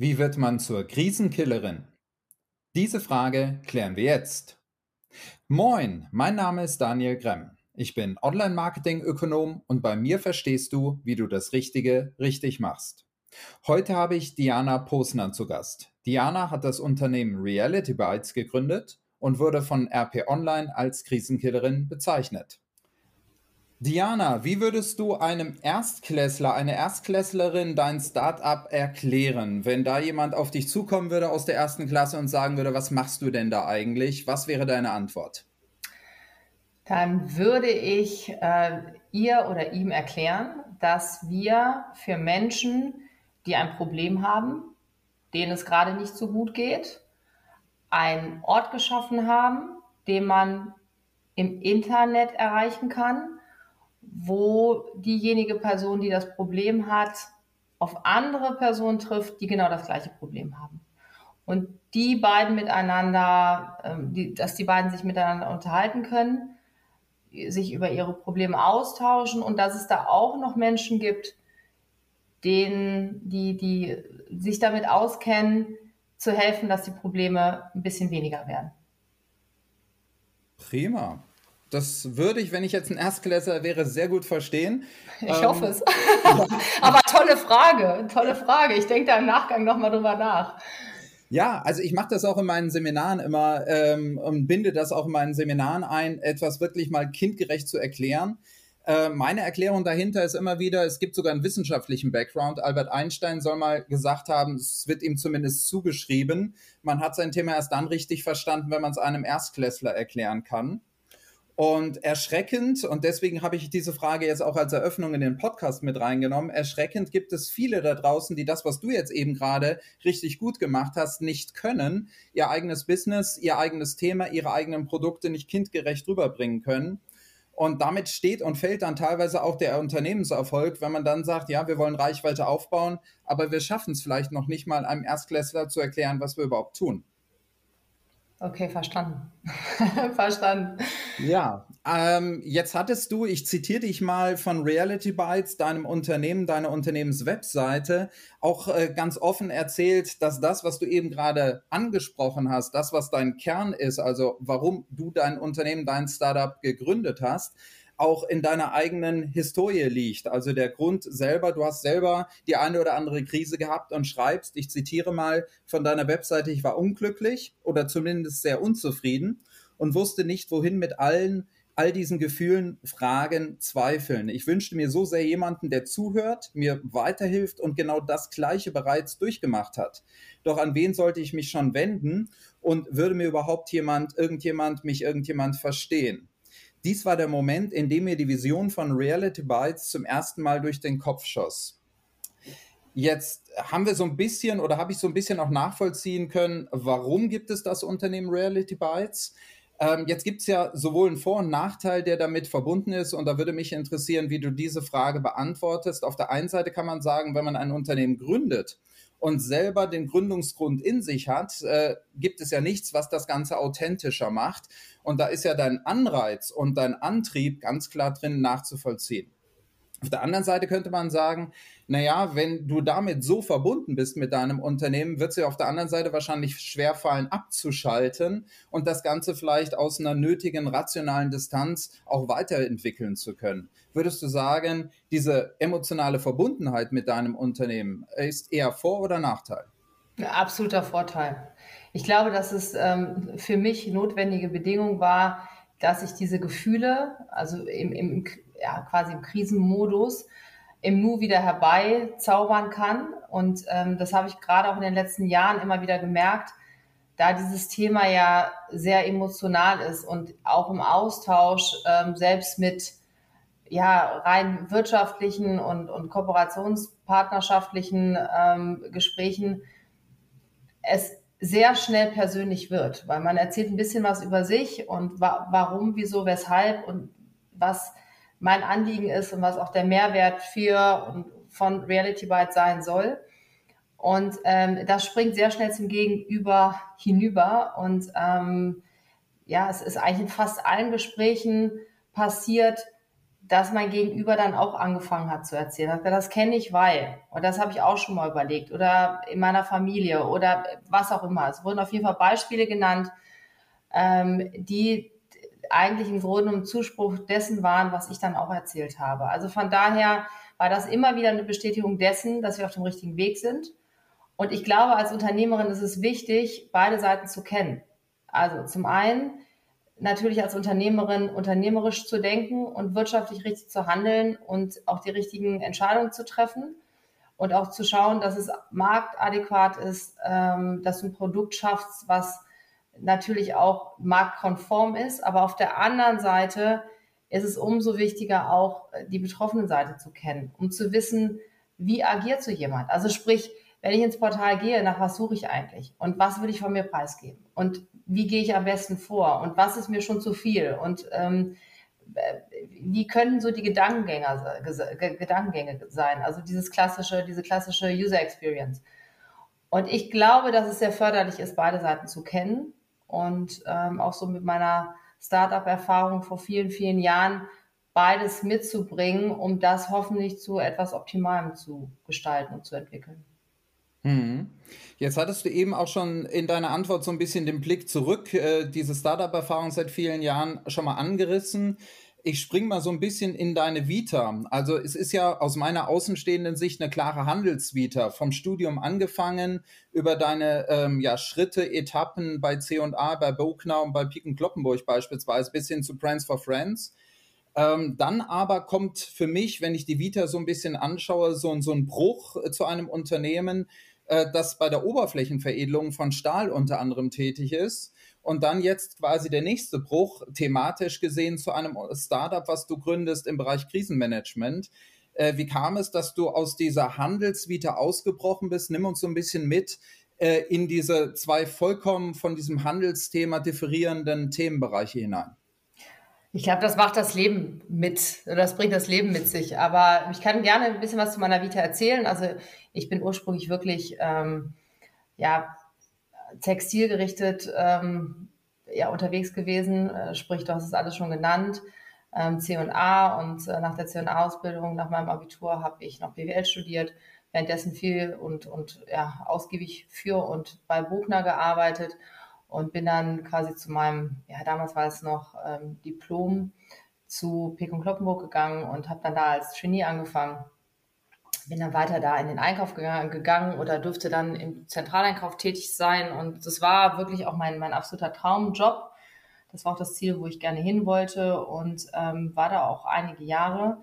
Wie wird man zur Krisenkillerin? Diese Frage klären wir jetzt. Moin, mein Name ist Daniel Gremm. Ich bin Online-Marketing-Ökonom und bei mir verstehst du, wie du das Richtige richtig machst. Heute habe ich Diana Posner zu Gast. Diana hat das Unternehmen Reality Bytes gegründet und wurde von RP Online als Krisenkillerin bezeichnet. Diana, wie würdest du einem Erstklässler, einer Erstklässlerin dein Startup erklären, wenn da jemand auf dich zukommen würde aus der ersten Klasse und sagen würde, was machst du denn da eigentlich? Was wäre deine Antwort? Dann würde ich äh, ihr oder ihm erklären, dass wir für Menschen, die ein Problem haben, denen es gerade nicht so gut geht, einen Ort geschaffen haben, den man im Internet erreichen kann wo diejenige Person, die das Problem hat, auf andere Personen trifft, die genau das gleiche Problem haben. Und die beiden miteinander, ähm, die, dass die beiden sich miteinander unterhalten können, sich über ihre Probleme austauschen und dass es da auch noch Menschen gibt, denen, die, die sich damit auskennen, zu helfen, dass die Probleme ein bisschen weniger werden. Prima. Das würde ich, wenn ich jetzt ein Erstklässler wäre, sehr gut verstehen. Ich ähm, hoffe es. Aber tolle Frage, tolle Frage. Ich denke da im Nachgang nochmal drüber nach. Ja, also ich mache das auch in meinen Seminaren immer ähm, und binde das auch in meinen Seminaren ein, etwas wirklich mal kindgerecht zu erklären. Äh, meine Erklärung dahinter ist immer wieder, es gibt sogar einen wissenschaftlichen Background. Albert Einstein soll mal gesagt haben, es wird ihm zumindest zugeschrieben, man hat sein Thema erst dann richtig verstanden, wenn man es einem Erstklässler erklären kann. Und erschreckend, und deswegen habe ich diese Frage jetzt auch als Eröffnung in den Podcast mit reingenommen, erschreckend gibt es viele da draußen, die das, was du jetzt eben gerade richtig gut gemacht hast, nicht können, ihr eigenes Business, ihr eigenes Thema, ihre eigenen Produkte nicht kindgerecht rüberbringen können. Und damit steht und fällt dann teilweise auch der Unternehmenserfolg, wenn man dann sagt, ja, wir wollen Reichweite aufbauen, aber wir schaffen es vielleicht noch nicht mal einem Erstklässler zu erklären, was wir überhaupt tun. Okay, verstanden. verstanden. Ja, ähm, jetzt hattest du, ich zitiere dich mal von Reality Bytes, deinem Unternehmen, deiner Unternehmenswebseite, auch äh, ganz offen erzählt, dass das, was du eben gerade angesprochen hast, das, was dein Kern ist, also warum du dein Unternehmen, dein Startup gegründet hast, auch in deiner eigenen Historie liegt. Also der Grund selber, du hast selber die eine oder andere Krise gehabt und schreibst, ich zitiere mal von deiner Webseite, ich war unglücklich oder zumindest sehr unzufrieden und wusste nicht, wohin mit allen all diesen Gefühlen, Fragen, Zweifeln. Ich wünschte mir so sehr jemanden, der zuhört, mir weiterhilft und genau das Gleiche bereits durchgemacht hat. Doch an wen sollte ich mich schon wenden und würde mir überhaupt jemand, irgendjemand, mich irgendjemand verstehen? Dies war der Moment, in dem mir die Vision von Reality Bytes zum ersten Mal durch den Kopf schoss. Jetzt haben wir so ein bisschen oder habe ich so ein bisschen auch nachvollziehen können, warum gibt es das Unternehmen Reality Bytes? Ähm, jetzt gibt es ja sowohl einen Vor- und Nachteil, der damit verbunden ist. Und da würde mich interessieren, wie du diese Frage beantwortest. Auf der einen Seite kann man sagen, wenn man ein Unternehmen gründet, und selber den Gründungsgrund in sich hat, äh, gibt es ja nichts, was das Ganze authentischer macht. Und da ist ja dein Anreiz und dein Antrieb ganz klar drin nachzuvollziehen. Auf der anderen Seite könnte man sagen, naja, wenn du damit so verbunden bist mit deinem Unternehmen, wird es dir auf der anderen Seite wahrscheinlich schwerfallen, abzuschalten und das Ganze vielleicht aus einer nötigen rationalen Distanz auch weiterentwickeln zu können. Würdest du sagen, diese emotionale Verbundenheit mit deinem Unternehmen ist eher Vor- oder Nachteil? absoluter Vorteil. Ich glaube, dass es ähm, für mich notwendige Bedingung war, dass ich diese Gefühle, also im, im ja, quasi im Krisenmodus im Nu wieder herbeizaubern kann. Und ähm, das habe ich gerade auch in den letzten Jahren immer wieder gemerkt, da dieses Thema ja sehr emotional ist und auch im Austausch ähm, selbst mit ja, rein wirtschaftlichen und, und kooperationspartnerschaftlichen ähm, Gesprächen es sehr schnell persönlich wird, weil man erzählt ein bisschen was über sich und wa warum, wieso, weshalb und was mein Anliegen ist und was auch der Mehrwert für und von Reality Byte sein soll. Und ähm, das springt sehr schnell zum Gegenüber hinüber. Und ähm, ja, es ist eigentlich in fast allen Gesprächen passiert, dass mein Gegenüber dann auch angefangen hat zu erzählen. Das kenne ich, weil. Und das habe ich auch schon mal überlegt. Oder in meiner Familie oder was auch immer. Es wurden auf jeden Fall Beispiele genannt, ähm, die eigentlich im Grunde ein Zuspruch dessen waren, was ich dann auch erzählt habe. Also von daher war das immer wieder eine Bestätigung dessen, dass wir auf dem richtigen Weg sind. Und ich glaube, als Unternehmerin ist es wichtig, beide Seiten zu kennen. Also zum einen natürlich als Unternehmerin unternehmerisch zu denken und wirtschaftlich richtig zu handeln und auch die richtigen Entscheidungen zu treffen und auch zu schauen, dass es marktadäquat ist, ähm, dass du ein Produkt schaffst, was natürlich auch marktkonform ist. Aber auf der anderen Seite ist es umso wichtiger, auch die betroffenen Seite zu kennen, um zu wissen, wie agiert so jemand. Also sprich, wenn ich ins Portal gehe, nach was suche ich eigentlich und was will ich von mir preisgeben und wie gehe ich am besten vor und was ist mir schon zu viel und ähm, wie können so die Gedankengänge, Gedankengänge sein, also dieses klassische, diese klassische User Experience. Und ich glaube, dass es sehr förderlich ist, beide Seiten zu kennen und ähm, auch so mit meiner Startup-Erfahrung vor vielen, vielen Jahren beides mitzubringen, um das hoffentlich zu etwas Optimalem zu gestalten und zu entwickeln. Mhm. Jetzt hattest du eben auch schon in deiner Antwort so ein bisschen den Blick zurück, äh, diese Startup-Erfahrung seit vielen Jahren schon mal angerissen. Ich springe mal so ein bisschen in deine Vita. Also es ist ja aus meiner außenstehenden Sicht eine klare Handelsvita. Vom Studium angefangen über deine ähm, ja, Schritte, Etappen bei C&A, bei Bogner und bei Piken Kloppenburg beispielsweise bis hin zu Brands for Friends. Ähm, dann aber kommt für mich, wenn ich die Vita so ein bisschen anschaue, so, so ein Bruch äh, zu einem Unternehmen, äh, das bei der Oberflächenveredelung von Stahl unter anderem tätig ist. Und dann jetzt quasi der nächste Bruch, thematisch gesehen, zu einem Startup, was du gründest im Bereich Krisenmanagement. Äh, wie kam es, dass du aus dieser Handelsvita ausgebrochen bist? Nimm uns so ein bisschen mit äh, in diese zwei vollkommen von diesem Handelsthema differierenden Themenbereiche hinein. Ich glaube, das macht das Leben mit, oder das bringt das Leben mit sich. Aber ich kann gerne ein bisschen was zu meiner Vita erzählen. Also ich bin ursprünglich wirklich ähm, ja, textilgerichtet ähm, ja, unterwegs gewesen. Äh, sprich, du hast es alles schon genannt. Ähm, C&A und äh, nach der C&A-Ausbildung, nach meinem Abitur, habe ich noch BWL studiert. Währenddessen viel und, und ja, ausgiebig für und bei Buchner gearbeitet und bin dann quasi zu meinem, ja, damals war es noch ähm, Diplom zu Pek und Kloppenburg gegangen und habe dann da als Trainee angefangen. Bin dann weiter da in den Einkauf gegangen oder durfte dann im Zentraleinkauf tätig sein und das war wirklich auch mein, mein absoluter Traumjob. Das war auch das Ziel, wo ich gerne hin wollte und ähm, war da auch einige Jahre.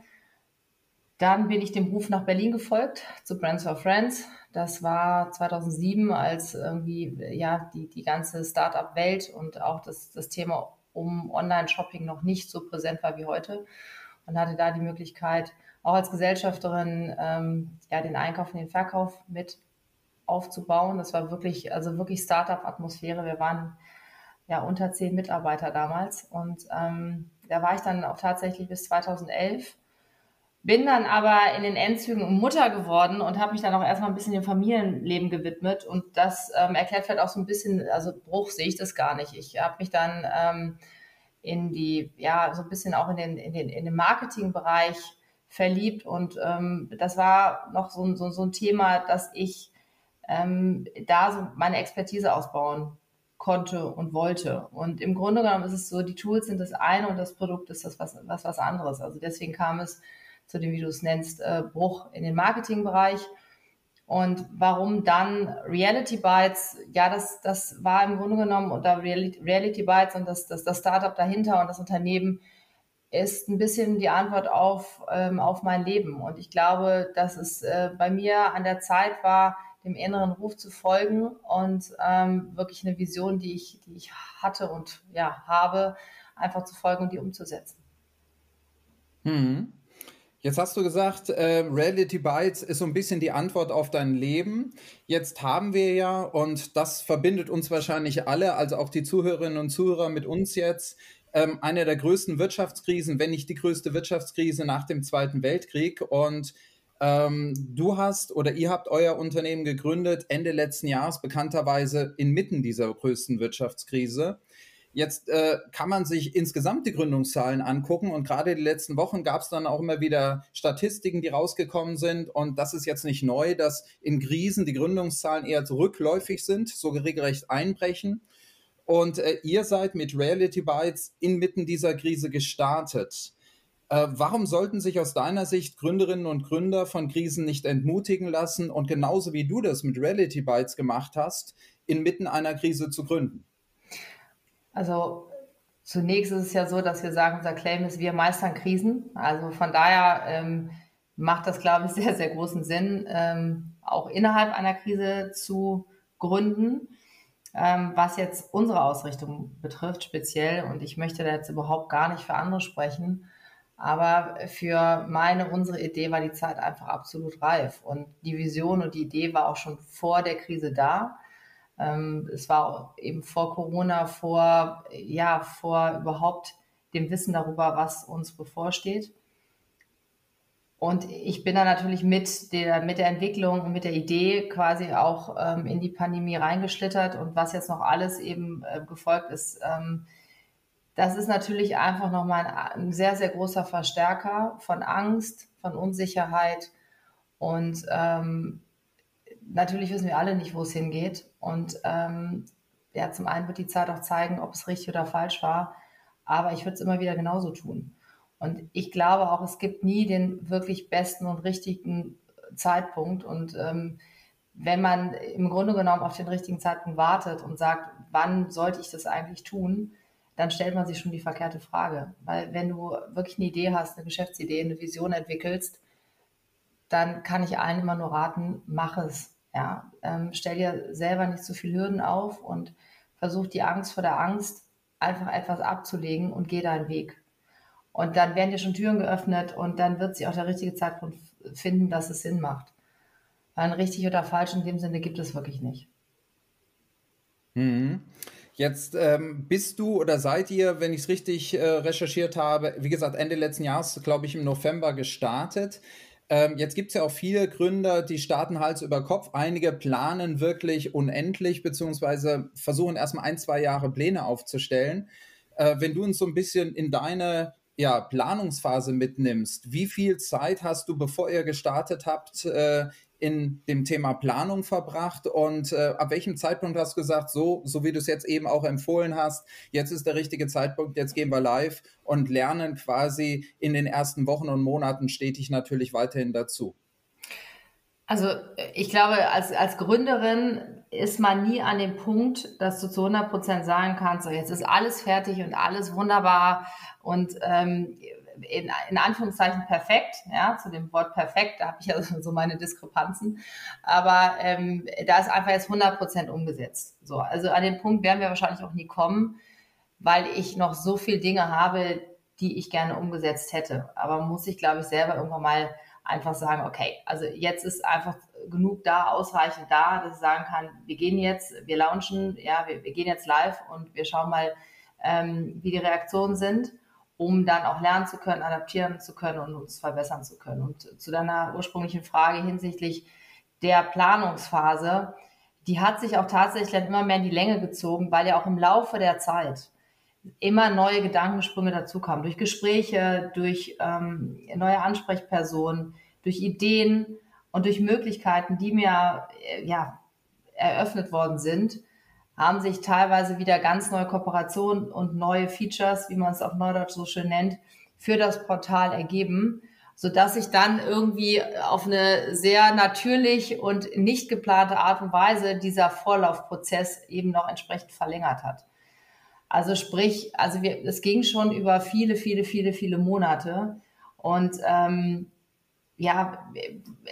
Dann bin ich dem Ruf nach Berlin gefolgt zu Brands for Friends. Das war 2007, als irgendwie ja die, die ganze Startup-Welt und auch das, das Thema um Online-Shopping noch nicht so präsent war wie heute und hatte da die Möglichkeit, auch als Gesellschafterin ähm, ja den Einkauf und den Verkauf mit aufzubauen. Das war wirklich, also wirklich Startup-Atmosphäre. Wir waren ja unter zehn Mitarbeiter damals und ähm, da war ich dann auch tatsächlich bis 2011 bin dann aber in den Endzügen Mutter geworden und habe mich dann auch erstmal ein bisschen dem Familienleben gewidmet. Und das ähm, erklärt vielleicht auch so ein bisschen, also Bruch sehe ich das gar nicht. Ich habe mich dann ähm, in die, ja, so ein bisschen auch in den, in den, in den Marketingbereich verliebt. Und ähm, das war noch so, so, so ein Thema, dass ich ähm, da so meine Expertise ausbauen konnte und wollte. Und im Grunde genommen ist es so, die Tools sind das eine und das Produkt ist das was, was, was anderes. Also deswegen kam es zu dem, wie du es nennst, äh, Bruch in den Marketingbereich. Und warum dann Reality Bytes? Ja, das, das war im Grunde genommen unter Reality, Bytes und das, das, das Startup dahinter und das Unternehmen ist ein bisschen die Antwort auf, ähm, auf mein Leben. Und ich glaube, dass es äh, bei mir an der Zeit war, dem inneren Ruf zu folgen und ähm, wirklich eine Vision, die ich, die ich hatte und ja, habe, einfach zu folgen und die umzusetzen. Mhm. Jetzt hast du gesagt, äh, Reality Bites ist so ein bisschen die Antwort auf dein Leben. Jetzt haben wir ja, und das verbindet uns wahrscheinlich alle, also auch die Zuhörerinnen und Zuhörer mit uns jetzt, ähm, eine der größten Wirtschaftskrisen, wenn nicht die größte Wirtschaftskrise nach dem Zweiten Weltkrieg. Und ähm, du hast oder ihr habt euer Unternehmen gegründet Ende letzten Jahres, bekannterweise inmitten dieser größten Wirtschaftskrise. Jetzt äh, kann man sich insgesamt die Gründungszahlen angucken und gerade die letzten Wochen gab es dann auch immer wieder Statistiken, die rausgekommen sind und das ist jetzt nicht neu, dass in Krisen die Gründungszahlen eher zurückläufig sind, so regelrecht einbrechen. Und äh, ihr seid mit Reality Bytes inmitten dieser Krise gestartet. Äh, warum sollten sich aus deiner Sicht Gründerinnen und Gründer von Krisen nicht entmutigen lassen und genauso wie du das mit Reality Bytes gemacht hast, inmitten einer Krise zu gründen? Also zunächst ist es ja so, dass wir sagen, unser Claim ist, wir meistern Krisen. Also von daher ähm, macht das, glaube ich, sehr, sehr großen Sinn, ähm, auch innerhalb einer Krise zu gründen. Ähm, was jetzt unsere Ausrichtung betrifft, speziell, und ich möchte da jetzt überhaupt gar nicht für andere sprechen, aber für meine, unsere Idee war die Zeit einfach absolut reif. Und die Vision und die Idee war auch schon vor der Krise da. Ähm, es war eben vor Corona, vor, ja, vor überhaupt dem Wissen darüber, was uns bevorsteht. Und ich bin da natürlich mit der, mit der Entwicklung und mit der Idee quasi auch ähm, in die Pandemie reingeschlittert und was jetzt noch alles eben äh, gefolgt ist. Ähm, das ist natürlich einfach nochmal ein, ein sehr, sehr großer Verstärker von Angst, von Unsicherheit und ähm, natürlich wissen wir alle nicht, wo es hingeht. Und ähm, ja, zum einen wird die Zeit auch zeigen, ob es richtig oder falsch war. Aber ich würde es immer wieder genauso tun. Und ich glaube auch, es gibt nie den wirklich besten und richtigen Zeitpunkt. Und ähm, wenn man im Grunde genommen auf den richtigen Zeitpunkt wartet und sagt, wann sollte ich das eigentlich tun, dann stellt man sich schon die verkehrte Frage. Weil wenn du wirklich eine Idee hast, eine Geschäftsidee, eine Vision entwickelst, dann kann ich allen immer nur raten, mach es. Ja, ähm, stell dir selber nicht so viel Hürden auf und versuch die Angst vor der Angst einfach etwas abzulegen und geh deinen Weg. Und dann werden dir schon Türen geöffnet und dann wird sich auch der richtige Zeitpunkt finden, dass es Sinn macht. Ein richtig oder falsch in dem Sinne gibt es wirklich nicht. Mhm. Jetzt ähm, bist du oder seid ihr, wenn ich es richtig äh, recherchiert habe, wie gesagt, Ende letzten Jahres, glaube ich, im November gestartet. Ähm, jetzt gibt es ja auch viele Gründer, die starten Hals über Kopf. Einige planen wirklich unendlich, beziehungsweise versuchen erstmal ein, zwei Jahre Pläne aufzustellen. Äh, wenn du uns so ein bisschen in deine ja, Planungsphase mitnimmst, wie viel Zeit hast du, bevor ihr gestartet habt, äh, in dem Thema Planung verbracht und äh, ab welchem Zeitpunkt hast du gesagt, so, so wie du es jetzt eben auch empfohlen hast, jetzt ist der richtige Zeitpunkt, jetzt gehen wir live und lernen quasi in den ersten Wochen und Monaten stetig natürlich weiterhin dazu? Also ich glaube, als, als Gründerin ist man nie an dem Punkt, dass du zu 100 Prozent sagen kannst, so jetzt ist alles fertig und alles wunderbar und ähm, in, in Anführungszeichen perfekt, ja, zu dem Wort perfekt, da habe ich ja so meine Diskrepanzen, aber ähm, da ist einfach jetzt 100 Prozent umgesetzt. So, also an den Punkt werden wir wahrscheinlich auch nie kommen, weil ich noch so viele Dinge habe, die ich gerne umgesetzt hätte. Aber muss ich, glaube ich, selber irgendwann mal einfach sagen, okay, also jetzt ist einfach genug da, ausreichend da, dass ich sagen kann, wir gehen jetzt, wir launchen, ja, wir, wir gehen jetzt live und wir schauen mal, ähm, wie die Reaktionen sind um dann auch lernen zu können, adaptieren zu können und uns verbessern zu können. Und zu deiner ursprünglichen Frage hinsichtlich der Planungsphase, die hat sich auch tatsächlich immer mehr in die Länge gezogen, weil ja auch im Laufe der Zeit immer neue Gedankensprünge dazu kamen, durch Gespräche, durch ähm, neue Ansprechpersonen, durch Ideen und durch Möglichkeiten, die mir äh, ja, eröffnet worden sind, haben sich teilweise wieder ganz neue Kooperationen und neue Features, wie man es auf Neudeutsch so schön nennt, für das Portal ergeben, so dass sich dann irgendwie auf eine sehr natürlich und nicht geplante Art und Weise dieser Vorlaufprozess eben noch entsprechend verlängert hat. Also sprich, also wir, es ging schon über viele, viele, viele, viele Monate und ähm, ja,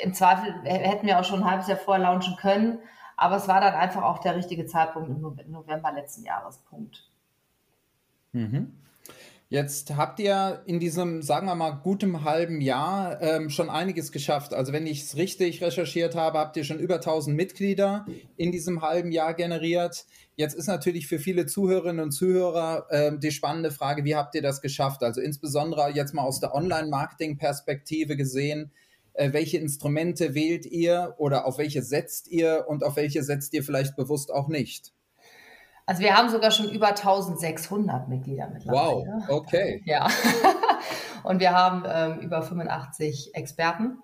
im Zweifel hätten wir auch schon ein halbes Jahr vorher launchen können, aber es war dann einfach auch der richtige Zeitpunkt im November letzten Jahres. Punkt. Mhm. Jetzt habt ihr in diesem, sagen wir mal, gutem halben Jahr ähm, schon einiges geschafft. Also wenn ich es richtig recherchiert habe, habt ihr schon über 1000 Mitglieder in diesem halben Jahr generiert. Jetzt ist natürlich für viele Zuhörerinnen und Zuhörer äh, die spannende Frage, wie habt ihr das geschafft? Also insbesondere jetzt mal aus der Online-Marketing-Perspektive gesehen, äh, welche Instrumente wählt ihr oder auf welche setzt ihr und auf welche setzt ihr vielleicht bewusst auch nicht? Also wir haben sogar schon über 1600 Mitglieder mittlerweile. Wow, okay. Ja. Und wir haben ähm, über 85 Experten.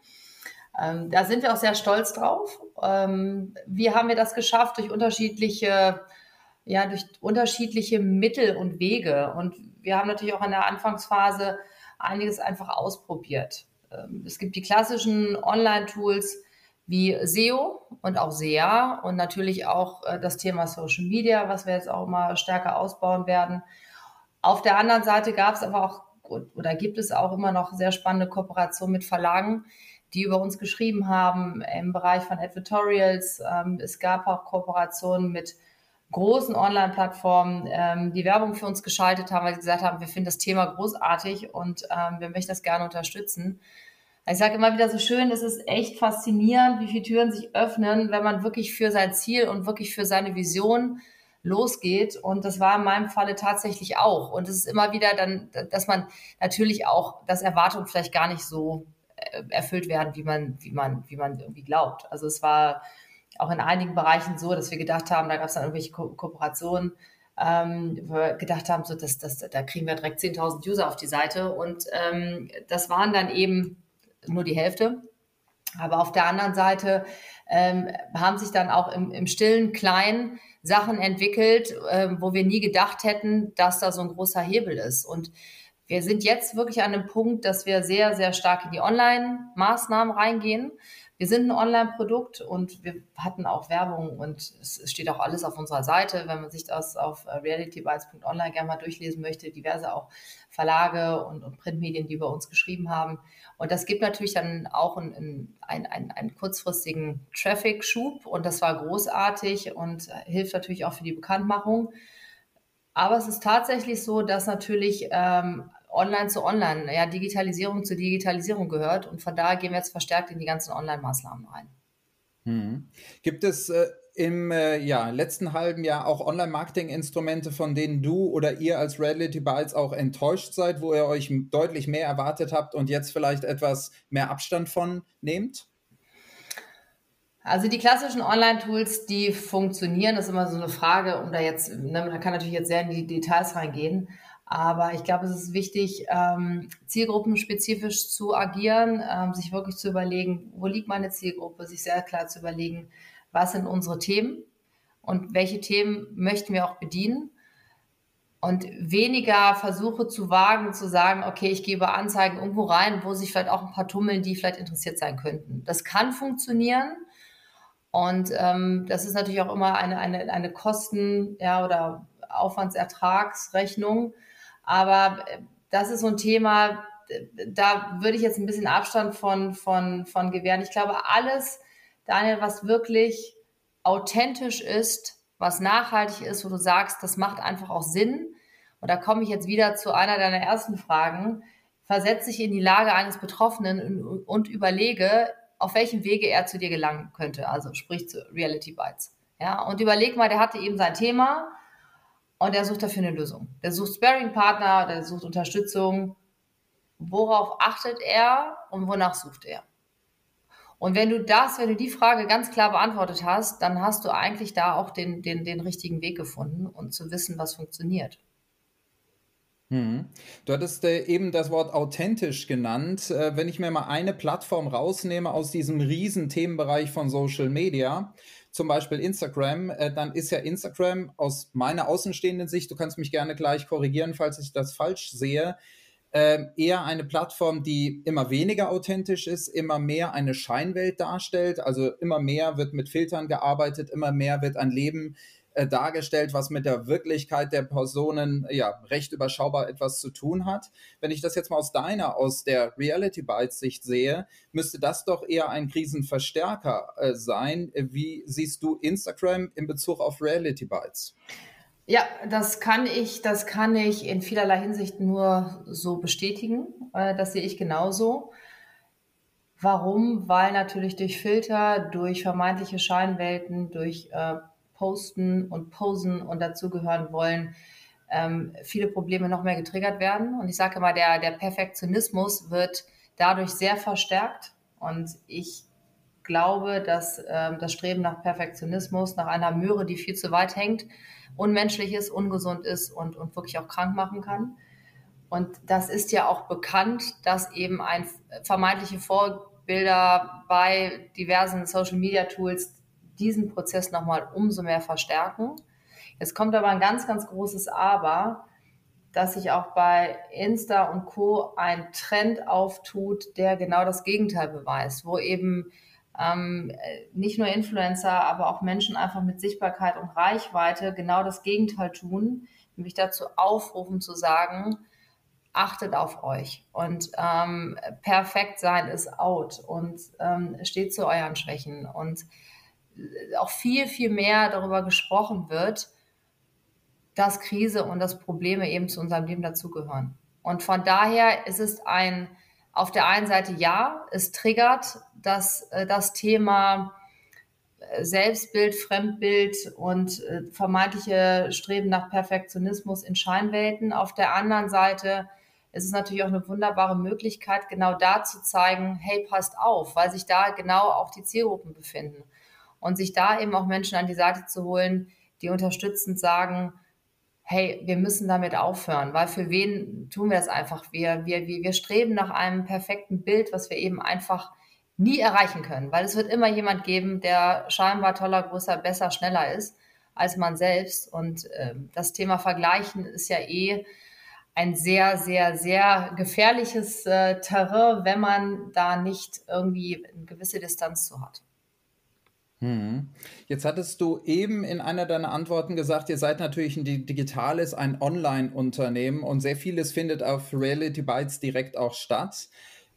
Ähm, da sind wir auch sehr stolz drauf. Ähm, wie haben wir das geschafft? Durch unterschiedliche, ja, durch unterschiedliche Mittel und Wege. Und wir haben natürlich auch in der Anfangsphase einiges einfach ausprobiert. Ähm, es gibt die klassischen Online-Tools, wie SEO und auch SEA und natürlich auch äh, das Thema Social Media, was wir jetzt auch mal stärker ausbauen werden. Auf der anderen Seite gab es aber auch oder gibt es auch immer noch sehr spannende Kooperationen mit Verlagen, die über uns geschrieben haben im Bereich von Advertorials. Ähm, es gab auch Kooperationen mit großen Online-Plattformen, ähm, die Werbung für uns geschaltet haben, weil sie gesagt haben, wir finden das Thema großartig und ähm, wir möchten das gerne unterstützen. Ich sage immer wieder so schön, es ist echt faszinierend, wie viele Türen sich öffnen, wenn man wirklich für sein Ziel und wirklich für seine Vision losgeht. Und das war in meinem Falle tatsächlich auch. Und es ist immer wieder dann, dass man natürlich auch, dass Erwartungen vielleicht gar nicht so äh, erfüllt werden, wie man, wie man, wie man irgendwie glaubt. Also es war auch in einigen Bereichen so, dass wir gedacht haben, da gab es dann irgendwelche Ko Kooperationen, ähm, wo wir gedacht haben, so, dass, dass, da kriegen wir direkt 10.000 User auf die Seite. Und ähm, das waren dann eben nur die Hälfte. Aber auf der anderen Seite ähm, haben sich dann auch im, im stillen Kleinen Sachen entwickelt, ähm, wo wir nie gedacht hätten, dass da so ein großer Hebel ist. Und wir sind jetzt wirklich an dem Punkt, dass wir sehr, sehr stark in die Online-Maßnahmen reingehen. Wir sind ein Online-Produkt und wir hatten auch Werbung und es steht auch alles auf unserer Seite, wenn man sich das auf äh, realitybytes.online gerne mal durchlesen möchte, diverse auch Verlage und, und, Printmedien, die über uns geschrieben haben. Und das gibt natürlich dann auch einen, einen, einen, einen kurzfristigen Traffic-Schub und das war großartig und hilft natürlich auch für die Bekanntmachung. Aber es ist tatsächlich so, dass natürlich ähm, Online zu Online, ja, Digitalisierung zu Digitalisierung gehört. Und von daher gehen wir jetzt verstärkt in die ganzen Online-Maßnahmen rein. Hm. Gibt es äh, im äh, ja, letzten halben Jahr auch Online-Marketing-Instrumente, von denen du oder ihr als Reality Bytes auch enttäuscht seid, wo ihr euch deutlich mehr erwartet habt und jetzt vielleicht etwas mehr Abstand von nehmt? Also die klassischen Online-Tools, die funktionieren, das ist immer so eine Frage, um da jetzt, ne, man kann natürlich jetzt sehr in die Details reingehen, aber ich glaube, es ist wichtig, ähm, zielgruppenspezifisch zu agieren, ähm, sich wirklich zu überlegen, wo liegt meine Zielgruppe, sich sehr klar zu überlegen, was sind unsere Themen und welche Themen möchten wir auch bedienen. Und weniger Versuche zu wagen, zu sagen, okay, ich gebe Anzeigen irgendwo rein, wo sich vielleicht auch ein paar tummeln, die vielleicht interessiert sein könnten. Das kann funktionieren. Und ähm, das ist natürlich auch immer eine, eine, eine Kosten- ja, oder Aufwandsertragsrechnung. Aber äh, das ist so ein Thema, da würde ich jetzt ein bisschen Abstand von, von, von gewähren. Ich glaube, alles, Daniel, was wirklich authentisch ist, was nachhaltig ist, wo du sagst, das macht einfach auch Sinn. Und da komme ich jetzt wieder zu einer deiner ersten Fragen. Versetze dich in die Lage eines Betroffenen und, überlege, auf welchem Wege er zu dir gelangen könnte. Also sprich zu Reality Bites. Ja, und überleg mal, der hatte eben sein Thema und er sucht dafür eine Lösung. Der sucht Sparing-Partner, der sucht Unterstützung. Worauf achtet er und wonach sucht er? Und wenn du das, wenn du die Frage ganz klar beantwortet hast, dann hast du eigentlich da auch den, den, den richtigen Weg gefunden und zu wissen, was funktioniert. Hm. Du hattest äh, eben das Wort authentisch genannt. Äh, wenn ich mir mal eine Plattform rausnehme aus diesem riesen Themenbereich von Social Media, zum Beispiel Instagram, äh, dann ist ja Instagram aus meiner außenstehenden Sicht, du kannst mich gerne gleich korrigieren, falls ich das falsch sehe, äh, eher eine Plattform, die immer weniger authentisch ist, immer mehr eine Scheinwelt darstellt. Also immer mehr wird mit Filtern gearbeitet, immer mehr wird ein Leben äh, dargestellt, was mit der Wirklichkeit der Personen ja recht überschaubar etwas zu tun hat. Wenn ich das jetzt mal aus deiner, aus der Reality Bytes Sicht sehe, müsste das doch eher ein Krisenverstärker äh, sein. Wie siehst du Instagram in Bezug auf Reality Bytes? Ja, das kann ich, das kann ich in vielerlei Hinsicht nur so bestätigen. Äh, das sehe ich genauso. Warum? Weil natürlich durch Filter, durch vermeintliche Scheinwelten, durch äh, posten und posen und dazugehören wollen, ähm, viele Probleme noch mehr getriggert werden. Und ich sage mal, der, der Perfektionismus wird dadurch sehr verstärkt. Und ich glaube, dass äh, das Streben nach Perfektionismus, nach einer Möhre, die viel zu weit hängt, unmenschlich ist, ungesund ist und, und wirklich auch krank machen kann. Und das ist ja auch bekannt, dass eben ein vermeintliche Vorbilder bei diversen Social Media Tools diesen Prozess nochmal umso mehr verstärken. Jetzt kommt aber ein ganz, ganz großes Aber, dass sich auch bei Insta und Co. ein Trend auftut, der genau das Gegenteil beweist, wo eben ähm, nicht nur Influencer, aber auch Menschen einfach mit Sichtbarkeit und Reichweite genau das Gegenteil tun, nämlich dazu aufrufen zu sagen, achtet auf euch und ähm, perfekt sein ist out und ähm, steht zu euren Schwächen und auch viel, viel mehr darüber gesprochen wird, dass Krise und dass Probleme eben zu unserem Leben dazugehören. Und von daher ist es ein, auf der einen Seite ja, es triggert dass äh, das Thema äh, Selbstbild, Fremdbild und äh, vermeintliche Streben nach Perfektionismus in Scheinwelten. Auf der anderen Seite ist es natürlich auch eine wunderbare Möglichkeit, genau da zu zeigen, hey, passt auf, weil sich da genau auch die Zielgruppen befinden. Und sich da eben auch Menschen an die Seite zu holen, die unterstützend sagen, hey, wir müssen damit aufhören, weil für wen tun wir das einfach? Wir, wir, wir streben nach einem perfekten Bild, was wir eben einfach nie erreichen können, weil es wird immer jemand geben, der scheinbar toller, größer, besser, schneller ist als man selbst. Und äh, das Thema Vergleichen ist ja eh ein sehr, sehr, sehr gefährliches äh, Terrain, wenn man da nicht irgendwie eine gewisse Distanz zu hat. Hm. Jetzt hattest du eben in einer deiner Antworten gesagt, ihr seid natürlich ein digitales, ein Online-Unternehmen und sehr vieles findet auf Reality Bytes direkt auch statt.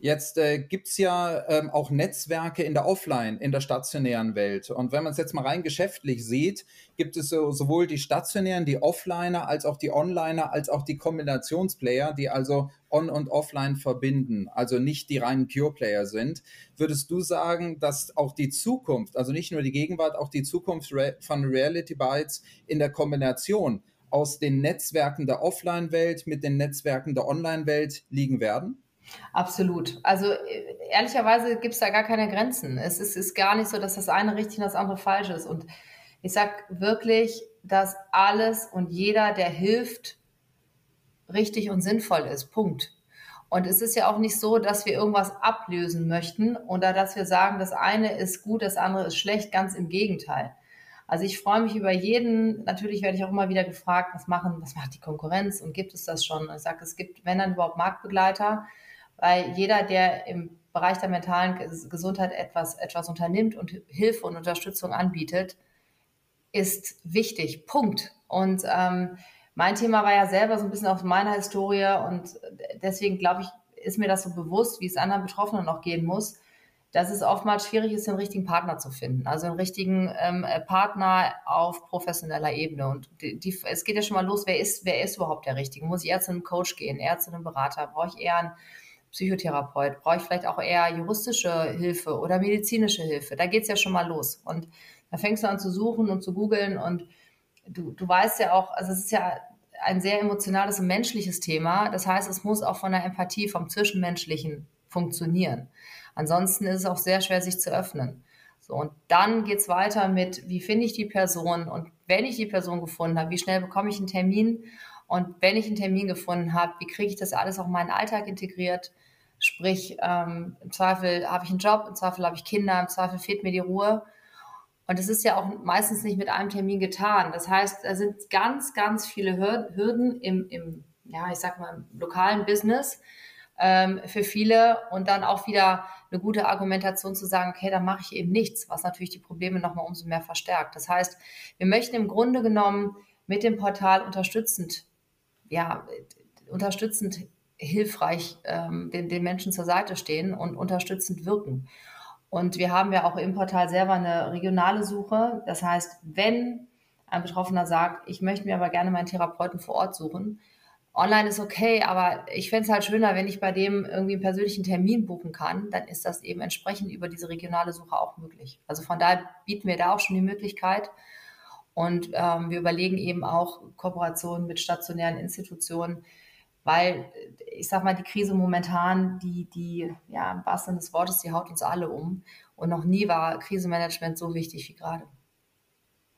Jetzt äh, gibt es ja ähm, auch Netzwerke in der Offline, in der stationären Welt. Und wenn man es jetzt mal rein geschäftlich sieht, gibt es so, sowohl die stationären, die Offliner, als auch die Onliner, als auch die Kombinationsplayer, die also On- und Offline verbinden, also nicht die reinen Pure-Player sind. Würdest du sagen, dass auch die Zukunft, also nicht nur die Gegenwart, auch die Zukunft von Reality Bytes in der Kombination aus den Netzwerken der Offline-Welt mit den Netzwerken der Online-Welt liegen werden? Absolut. Also äh, ehrlicherweise gibt es da gar keine Grenzen. Es ist, ist gar nicht so, dass das eine richtig und das andere falsch ist. Und ich sage wirklich, dass alles und jeder, der hilft, richtig und sinnvoll ist. Punkt. Und es ist ja auch nicht so, dass wir irgendwas ablösen möchten oder dass wir sagen, das eine ist gut, das andere ist schlecht. Ganz im Gegenteil. Also ich freue mich über jeden. Natürlich werde ich auch immer wieder gefragt, was machen, was macht die Konkurrenz und gibt es das schon? Ich sage, es gibt, wenn dann überhaupt Marktbegleiter weil jeder, der im Bereich der mentalen Gesundheit etwas, etwas unternimmt und Hilfe und Unterstützung anbietet, ist wichtig. Punkt. Und ähm, mein Thema war ja selber so ein bisschen aus meiner Historie und deswegen glaube ich, ist mir das so bewusst, wie es anderen Betroffenen noch gehen muss, dass es oftmals schwierig ist, den richtigen Partner zu finden. Also einen richtigen ähm, Partner auf professioneller Ebene. Und die, die, es geht ja schon mal los, wer ist, wer ist überhaupt der Richtige? Muss ich eher zu einem Coach gehen, eher zu einem Berater? Brauche ich eher einen Psychotherapeut? Brauche ich vielleicht auch eher juristische Hilfe oder medizinische Hilfe? Da geht es ja schon mal los. Und da fängst du an zu suchen und zu googeln und du, du weißt ja auch, also es ist ja ein sehr emotionales und menschliches Thema. Das heißt, es muss auch von der Empathie, vom Zwischenmenschlichen funktionieren. Ansonsten ist es auch sehr schwer, sich zu öffnen. So, und dann geht es weiter mit, wie finde ich die Person? Und wenn ich die Person gefunden habe, wie schnell bekomme ich einen Termin? Und wenn ich einen Termin gefunden habe, wie kriege ich das alles auch in meinen Alltag integriert? Sprich, ähm, im Zweifel habe ich einen Job, im Zweifel habe ich Kinder, im Zweifel fehlt mir die Ruhe. Und das ist ja auch meistens nicht mit einem Termin getan. Das heißt, da sind ganz, ganz viele Hürden im, im ja, ich sag mal, lokalen Business ähm, für viele und dann auch wieder eine gute Argumentation zu sagen, okay, dann mache ich eben nichts, was natürlich die Probleme nochmal umso mehr verstärkt. Das heißt, wir möchten im Grunde genommen mit dem Portal unterstützend, ja, unterstützend hilfreich ähm, den, den Menschen zur Seite stehen und unterstützend wirken. Und wir haben ja auch im Portal selber eine regionale Suche. Das heißt, wenn ein Betroffener sagt, ich möchte mir aber gerne meinen Therapeuten vor Ort suchen, online ist okay, aber ich fände es halt schöner, wenn ich bei dem irgendwie einen persönlichen Termin buchen kann, dann ist das eben entsprechend über diese regionale Suche auch möglich. Also von daher bieten wir da auch schon die Möglichkeit. Und ähm, wir überlegen eben auch Kooperationen mit stationären Institutionen, weil ich sag mal, die Krise momentan, die, die, ja, im wahrsten Sinne des Wortes, die haut uns alle um. Und noch nie war Krisenmanagement so wichtig wie gerade.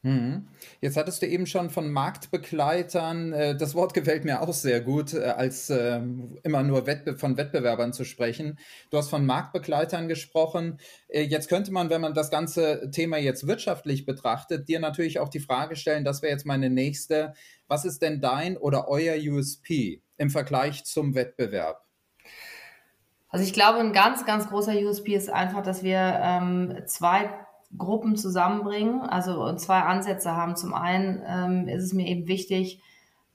Mhm. Jetzt hattest du eben schon von Marktbegleitern, äh, das Wort gefällt mir auch sehr gut, äh, als ähm, immer nur von Wettbewerbern zu sprechen. Du hast von Marktbegleitern gesprochen. Äh, jetzt könnte man, wenn man das ganze Thema jetzt wirtschaftlich betrachtet, dir natürlich auch die Frage stellen, das wäre jetzt meine nächste, was ist denn dein oder euer USP im Vergleich zum Wettbewerb? Also ich glaube, ein ganz, ganz großer USP ist einfach, dass wir ähm, zwei Gruppen zusammenbringen, also zwei Ansätze haben. Zum einen ähm, ist es mir eben wichtig,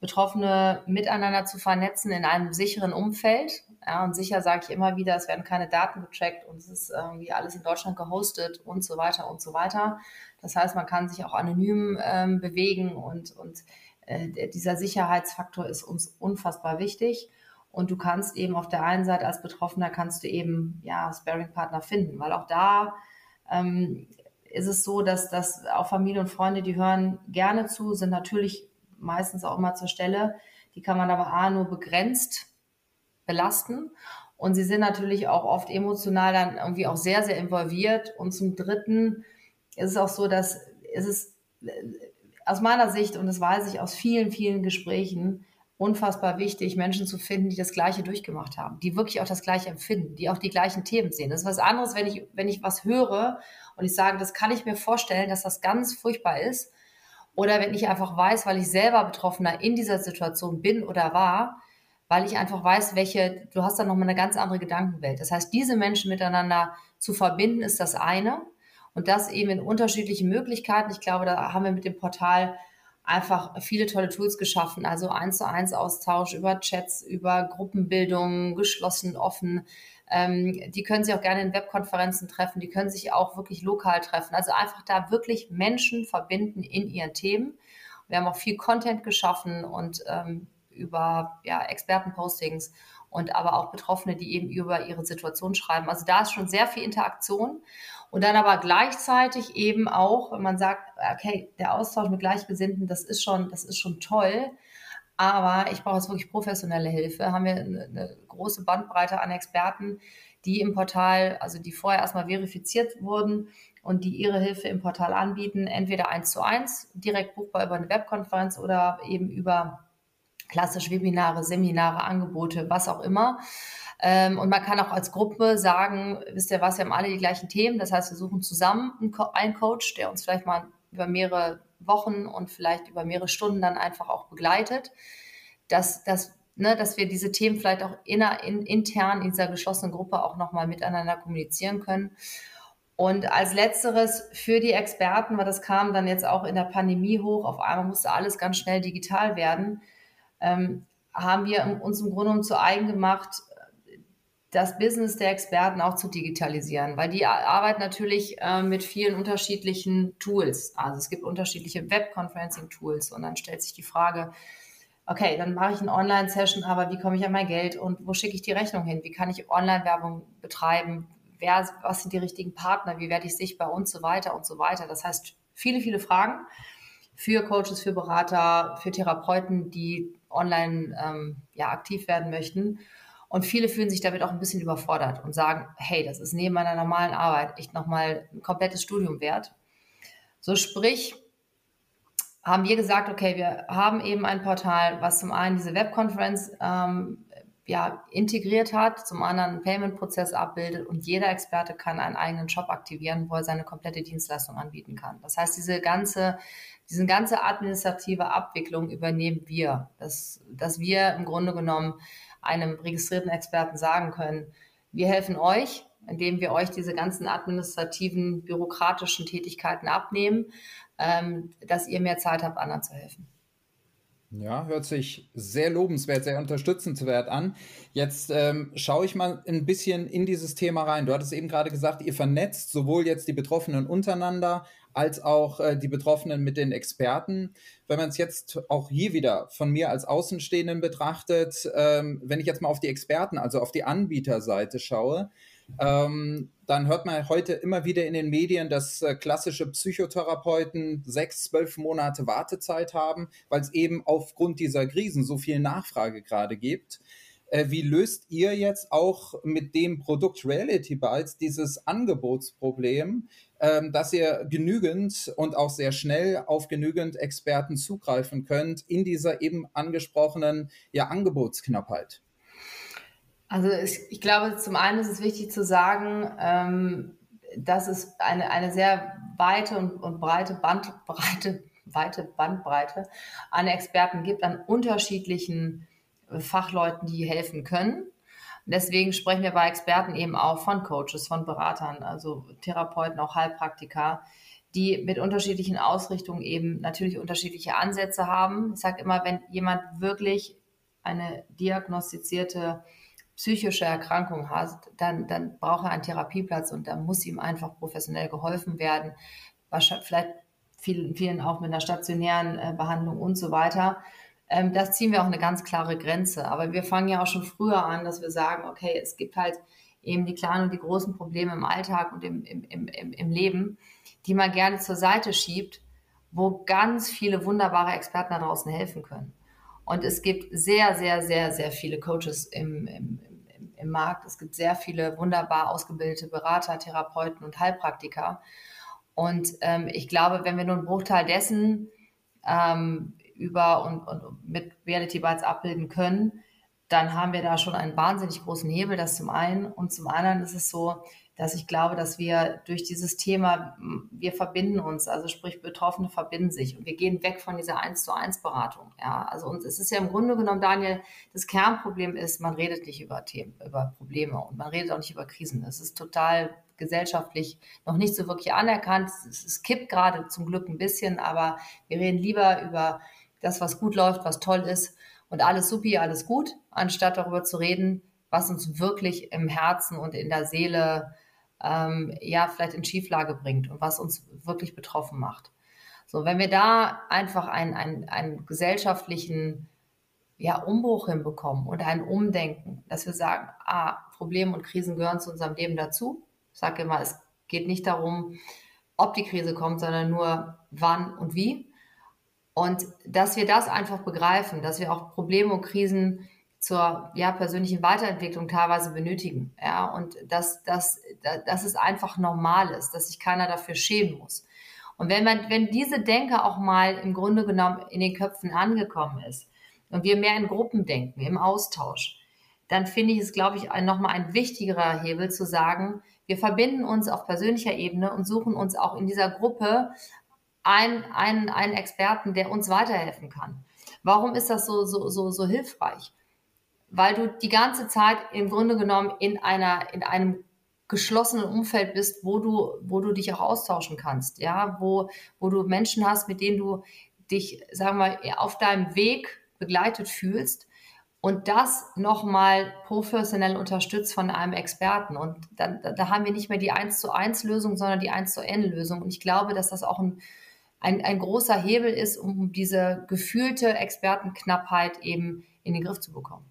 Betroffene miteinander zu vernetzen in einem sicheren Umfeld. Ja, und sicher sage ich immer wieder, es werden keine Daten getrackt und es ist irgendwie alles in Deutschland gehostet und so weiter und so weiter. Das heißt, man kann sich auch anonym ähm, bewegen und, und äh, dieser Sicherheitsfaktor ist uns unfassbar wichtig. Und du kannst eben auf der einen Seite als Betroffener kannst du eben ja Sparing-Partner finden, weil auch da ähm, ist es so, dass, dass auch Familie und Freunde, die hören gerne zu, sind natürlich meistens auch mal zur Stelle. Die kann man aber A nur begrenzt belasten. Und sie sind natürlich auch oft emotional dann irgendwie auch sehr, sehr involviert. Und zum Dritten ist es auch so, dass es ist aus meiner Sicht, und das weiß ich aus vielen, vielen Gesprächen, unfassbar wichtig, Menschen zu finden, die das Gleiche durchgemacht haben, die wirklich auch das Gleiche empfinden, die auch die gleichen Themen sehen. Das ist was anderes, wenn ich, wenn ich was höre und ich sage, das kann ich mir vorstellen, dass das ganz furchtbar ist. Oder wenn ich einfach weiß, weil ich selber Betroffener in dieser Situation bin oder war, weil ich einfach weiß, welche, du hast dann nochmal eine ganz andere Gedankenwelt. Das heißt, diese Menschen miteinander zu verbinden, ist das eine. Und das eben in unterschiedlichen Möglichkeiten. Ich glaube, da haben wir mit dem Portal einfach viele tolle Tools geschaffen, also eins zu eins Austausch über Chats, über Gruppenbildung, geschlossen, offen. Ähm, die können sich auch gerne in Webkonferenzen treffen, die können sich auch wirklich lokal treffen. Also einfach da wirklich Menschen verbinden in ihren Themen. Wir haben auch viel Content geschaffen und ähm, über ja, Expertenpostings und aber auch Betroffene, die eben über ihre Situation schreiben. Also da ist schon sehr viel Interaktion. Und dann aber gleichzeitig eben auch, wenn man sagt, okay, der Austausch mit Gleichgesinnten, das ist schon, das ist schon toll. Aber ich brauche jetzt wirklich professionelle Hilfe. Haben wir eine, große Bandbreite an Experten, die im Portal, also die vorher erstmal verifiziert wurden und die ihre Hilfe im Portal anbieten, entweder eins zu eins, direkt buchbar über eine Webkonferenz oder eben über klassische Webinare, Seminare, Angebote, was auch immer. Ähm, und man kann auch als Gruppe sagen, wisst ihr was, wir haben alle die gleichen Themen. Das heißt, wir suchen zusammen einen, Coach, der uns vielleicht mal über mehrere Wochen und vielleicht über mehrere Stunden dann einfach auch begleitet. Dass, dass, ne, dass wir diese Themen vielleicht auch inner, in, intern in dieser geschlossenen Gruppe auch nochmal miteinander kommunizieren können. Und als letzteres für die Experten, weil das kam dann jetzt auch in der Pandemie hoch, auf einmal musste alles ganz schnell digital werden, ähm, haben wir uns im Grunde genommen zu eigen gemacht, das Business der Experten auch zu digitalisieren, weil die arbeiten natürlich äh, mit vielen unterschiedlichen Tools. Also es gibt unterschiedliche Web-Conferencing-Tools und dann stellt sich die Frage, okay, dann mache ich eine Online-Session, aber wie komme ich an mein Geld und wo schicke ich die Rechnung hin? Wie kann ich Online-Werbung betreiben? Wer, was sind die richtigen Partner? Wie werde ich sichtbar und so weiter und so weiter? Das heißt, viele, viele Fragen für Coaches, für Berater, für Therapeuten, die online ähm, ja, aktiv werden möchten. Und viele fühlen sich damit auch ein bisschen überfordert und sagen, hey, das ist neben meiner normalen Arbeit echt nochmal ein komplettes Studium wert. So sprich, haben wir gesagt, okay, wir haben eben ein Portal, was zum einen diese Webkonferenz ähm, ja, integriert hat, zum anderen einen Payment-Prozess abbildet und jeder Experte kann einen eigenen Shop aktivieren, wo er seine komplette Dienstleistung anbieten kann. Das heißt, diese ganze, diese ganze administrative Abwicklung übernehmen wir, dass, dass wir im Grunde genommen einem registrierten Experten sagen können, wir helfen euch, indem wir euch diese ganzen administrativen, bürokratischen Tätigkeiten abnehmen, ähm, dass ihr mehr Zeit habt, anderen zu helfen. Ja, hört sich sehr lobenswert, sehr unterstützenswert an. Jetzt ähm, schaue ich mal ein bisschen in dieses Thema rein. Du hattest eben gerade gesagt, ihr vernetzt sowohl jetzt die Betroffenen untereinander als auch äh, die Betroffenen mit den Experten. Wenn man es jetzt auch hier wieder von mir als Außenstehenden betrachtet, ähm, wenn ich jetzt mal auf die Experten, also auf die Anbieterseite schaue, ähm, dann hört man heute immer wieder in den Medien, dass äh, klassische Psychotherapeuten sechs, zwölf Monate Wartezeit haben, weil es eben aufgrund dieser Krisen so viel Nachfrage gerade gibt. Äh, wie löst ihr jetzt auch mit dem Produkt Reality Bytes dieses Angebotsproblem, ähm, dass ihr genügend und auch sehr schnell auf genügend Experten zugreifen könnt in dieser eben angesprochenen ja, Angebotsknappheit? Also ich, ich, glaube, zum einen ist es wichtig zu sagen, ähm, dass es eine, eine sehr weite und, und breite Bandbreite, weite Bandbreite an Experten gibt, an unterschiedlichen Fachleuten, die helfen können. Deswegen sprechen wir bei Experten eben auch von Coaches, von Beratern, also Therapeuten, auch Heilpraktiker, die mit unterschiedlichen Ausrichtungen eben natürlich unterschiedliche Ansätze haben. Ich sage immer, wenn jemand wirklich eine diagnostizierte psychische Erkrankung hat, dann, dann braucht er einen Therapieplatz und da muss ihm einfach professionell geholfen werden. Vielleicht vielen, vielen auch mit einer stationären äh, Behandlung und so weiter. Ähm, das ziehen wir auch eine ganz klare Grenze. Aber wir fangen ja auch schon früher an, dass wir sagen, okay, es gibt halt eben die kleinen und die großen Probleme im Alltag und im, im, im, im Leben, die man gerne zur Seite schiebt, wo ganz viele wunderbare Experten da draußen helfen können. Und es gibt sehr, sehr, sehr, sehr viele Coaches im, im, im, Markt. Es gibt sehr viele wunderbar ausgebildete Berater, Therapeuten und Heilpraktiker. Und ähm, ich glaube, wenn wir nur einen Bruchteil dessen ähm, über und, und mit Reality Bytes abbilden können, dann haben wir da schon einen wahnsinnig großen Hebel, das zum einen. Und zum anderen ist es so, dass ich glaube, dass wir durch dieses Thema, wir verbinden uns, also sprich Betroffene verbinden sich und wir gehen weg von dieser eins zu eins Beratung. Ja, also uns es ist ja im Grunde genommen, Daniel, das Kernproblem ist, man redet nicht über Themen, über Probleme und man redet auch nicht über Krisen. Das ist total gesellschaftlich noch nicht so wirklich anerkannt. Es kippt gerade zum Glück ein bisschen, aber wir reden lieber über das, was gut läuft, was toll ist und alles supi, alles gut, anstatt darüber zu reden, was uns wirklich im Herzen und in der Seele ähm, ja vielleicht in Schieflage bringt und was uns wirklich betroffen macht. So, wenn wir da einfach einen, einen, einen gesellschaftlichen ja, Umbruch hinbekommen und ein Umdenken, dass wir sagen, ah, Probleme und Krisen gehören zu unserem Leben dazu. Ich sage immer, es geht nicht darum, ob die Krise kommt, sondern nur wann und wie. Und dass wir das einfach begreifen, dass wir auch Probleme und Krisen zur ja, persönlichen Weiterentwicklung teilweise benötigen. Ja, und dass, dass, dass es einfach normal ist, dass sich keiner dafür schämen muss. Und wenn man, wenn diese Denke auch mal im Grunde genommen in den Köpfen angekommen ist und wir mehr in Gruppen denken, im Austausch, dann finde ich es, glaube ich, nochmal ein wichtigerer Hebel zu sagen, wir verbinden uns auf persönlicher Ebene und suchen uns auch in dieser Gruppe einen, einen, einen Experten, der uns weiterhelfen kann. Warum ist das so, so, so, so hilfreich? Weil du die ganze Zeit im Grunde genommen in einer, in einem geschlossenen Umfeld bist, wo du, wo du dich auch austauschen kannst, ja, wo, wo du Menschen hast, mit denen du dich, sagen wir auf deinem Weg begleitet fühlst und das nochmal professionell unterstützt von einem Experten. Und dann, da haben wir nicht mehr die 1 zu 1 Lösung, sondern die 1 zu N Lösung. Und ich glaube, dass das auch ein, ein, ein großer Hebel ist, um diese gefühlte Expertenknappheit eben in den Griff zu bekommen.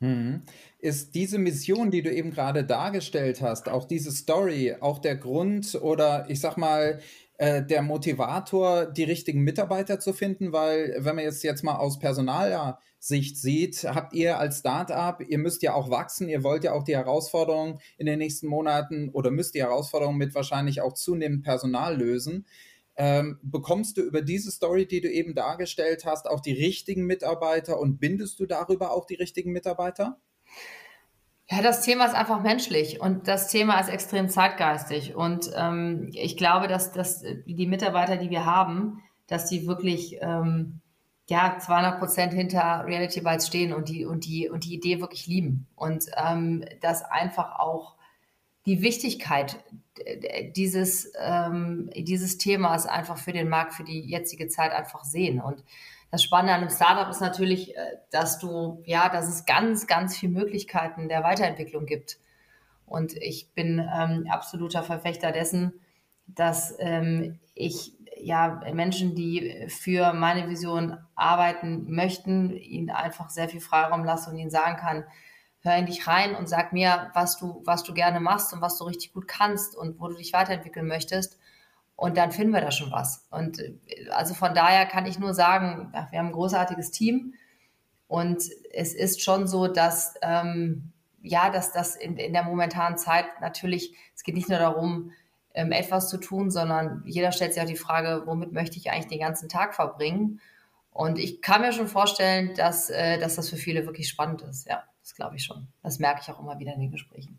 Mhm. Ist diese Mission, die du eben gerade dargestellt hast, auch diese Story, auch der Grund oder ich sag mal, äh, der Motivator, die richtigen Mitarbeiter zu finden, weil wenn man jetzt jetzt mal aus Personalsicht sieht, habt ihr als Startup, ihr müsst ja auch wachsen, ihr wollt ja auch die Herausforderungen in den nächsten Monaten oder müsst die Herausforderungen mit wahrscheinlich auch zunehmend Personal lösen ähm, bekommst du über diese Story, die du eben dargestellt hast, auch die richtigen Mitarbeiter und bindest du darüber auch die richtigen Mitarbeiter? Ja, das Thema ist einfach menschlich und das Thema ist extrem zeitgeistig. Und ähm, ich glaube, dass, dass die Mitarbeiter, die wir haben, dass die wirklich ähm, ja 200 Prozent hinter Reality Bytes stehen und die und die und die Idee wirklich lieben und ähm, dass einfach auch die Wichtigkeit dieses, ähm, dieses Themas einfach für den Markt, für die jetzige Zeit einfach sehen. Und das Spannende an einem Startup ist natürlich, äh, dass du, ja, dass es ganz, ganz viele Möglichkeiten der Weiterentwicklung gibt. Und ich bin ähm, absoluter Verfechter dessen, dass ähm, ich ja Menschen, die für meine Vision arbeiten möchten, ihnen einfach sehr viel Freiraum lasse und ihnen sagen kann, hör in dich rein und sag mir, was du, was du gerne machst und was du richtig gut kannst und wo du dich weiterentwickeln möchtest. Und dann finden wir da schon was. Und äh, also von daher kann ich nur sagen, ja, wir haben ein großartiges Team. Und es ist schon so, dass, ähm, ja, dass das in, in der momentanen Zeit natürlich, es geht nicht nur darum, ähm, etwas zu tun, sondern jeder stellt sich auch die Frage, womit möchte ich eigentlich den ganzen Tag verbringen? Und ich kann mir schon vorstellen, dass, äh, dass das für viele wirklich spannend ist. Ja, das glaube ich schon. Das merke ich auch immer wieder in den Gesprächen.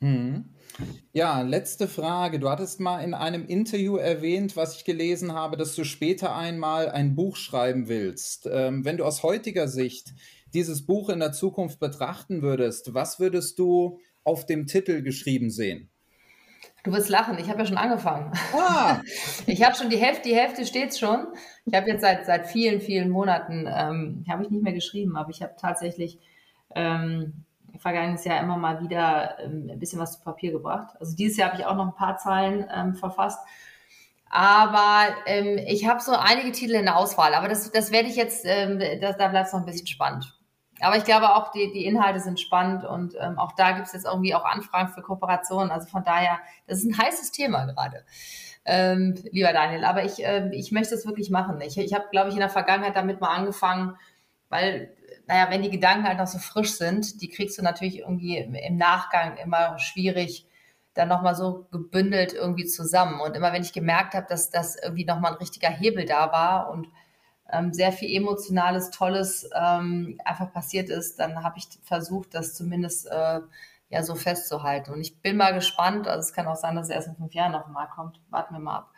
Mhm. Ja, letzte Frage. Du hattest mal in einem Interview erwähnt, was ich gelesen habe, dass du später einmal ein Buch schreiben willst. Ähm, wenn du aus heutiger Sicht dieses Buch in der Zukunft betrachten würdest, was würdest du auf dem Titel geschrieben sehen? Du wirst lachen, ich habe ja schon angefangen. Ah. Ich habe schon die Hälfte, die Hälfte steht schon. Ich habe jetzt seit, seit vielen, vielen Monaten, ähm, habe ich nicht mehr geschrieben, aber ich habe tatsächlich ähm, vergangenes Jahr immer mal wieder ähm, ein bisschen was zu Papier gebracht. Also dieses Jahr habe ich auch noch ein paar Zeilen ähm, verfasst. Aber ähm, ich habe so einige Titel in der Auswahl, aber das, das werde ich jetzt, ähm, das, da bleibt es noch ein bisschen spannend. Aber ich glaube auch, die, die Inhalte sind spannend und ähm, auch da gibt es jetzt irgendwie auch Anfragen für Kooperationen. Also von daher, das ist ein heißes Thema gerade, ähm, lieber Daniel. Aber ich, ich möchte es wirklich machen. Ich, ich habe, glaube ich, in der Vergangenheit damit mal angefangen, weil, naja, wenn die Gedanken halt noch so frisch sind, die kriegst du natürlich irgendwie im Nachgang immer schwierig dann nochmal so gebündelt irgendwie zusammen. Und immer wenn ich gemerkt habe, dass das irgendwie nochmal ein richtiger Hebel da war und ähm, sehr viel Emotionales, Tolles ähm, einfach passiert ist, dann habe ich versucht, das zumindest äh, ja so festzuhalten. Und ich bin mal gespannt, also es kann auch sein, dass es erst in fünf Jahren nochmal kommt. Warten wir mal ab.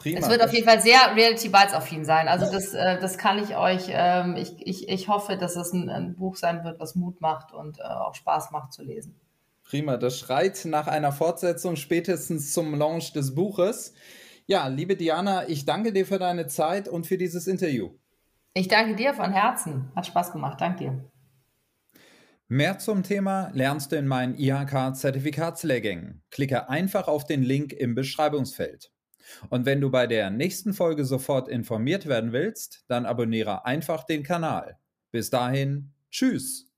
Prima. Es wird auf jeden Fall sehr Reality Bites affin sein. Also das, äh, das kann ich euch, ähm, ich, ich, ich hoffe, dass es ein, ein Buch sein wird, was Mut macht und äh, auch Spaß macht zu lesen. Prima, das schreit nach einer Fortsetzung spätestens zum Launch des Buches. Ja, liebe Diana, ich danke dir für deine Zeit und für dieses Interview. Ich danke dir von Herzen. Hat Spaß gemacht. Danke dir. Mehr zum Thema lernst du in meinen IHK-Zertifikatslehrgängen. Klicke einfach auf den Link im Beschreibungsfeld. Und wenn du bei der nächsten Folge sofort informiert werden willst, dann abonniere einfach den Kanal. Bis dahin, tschüss.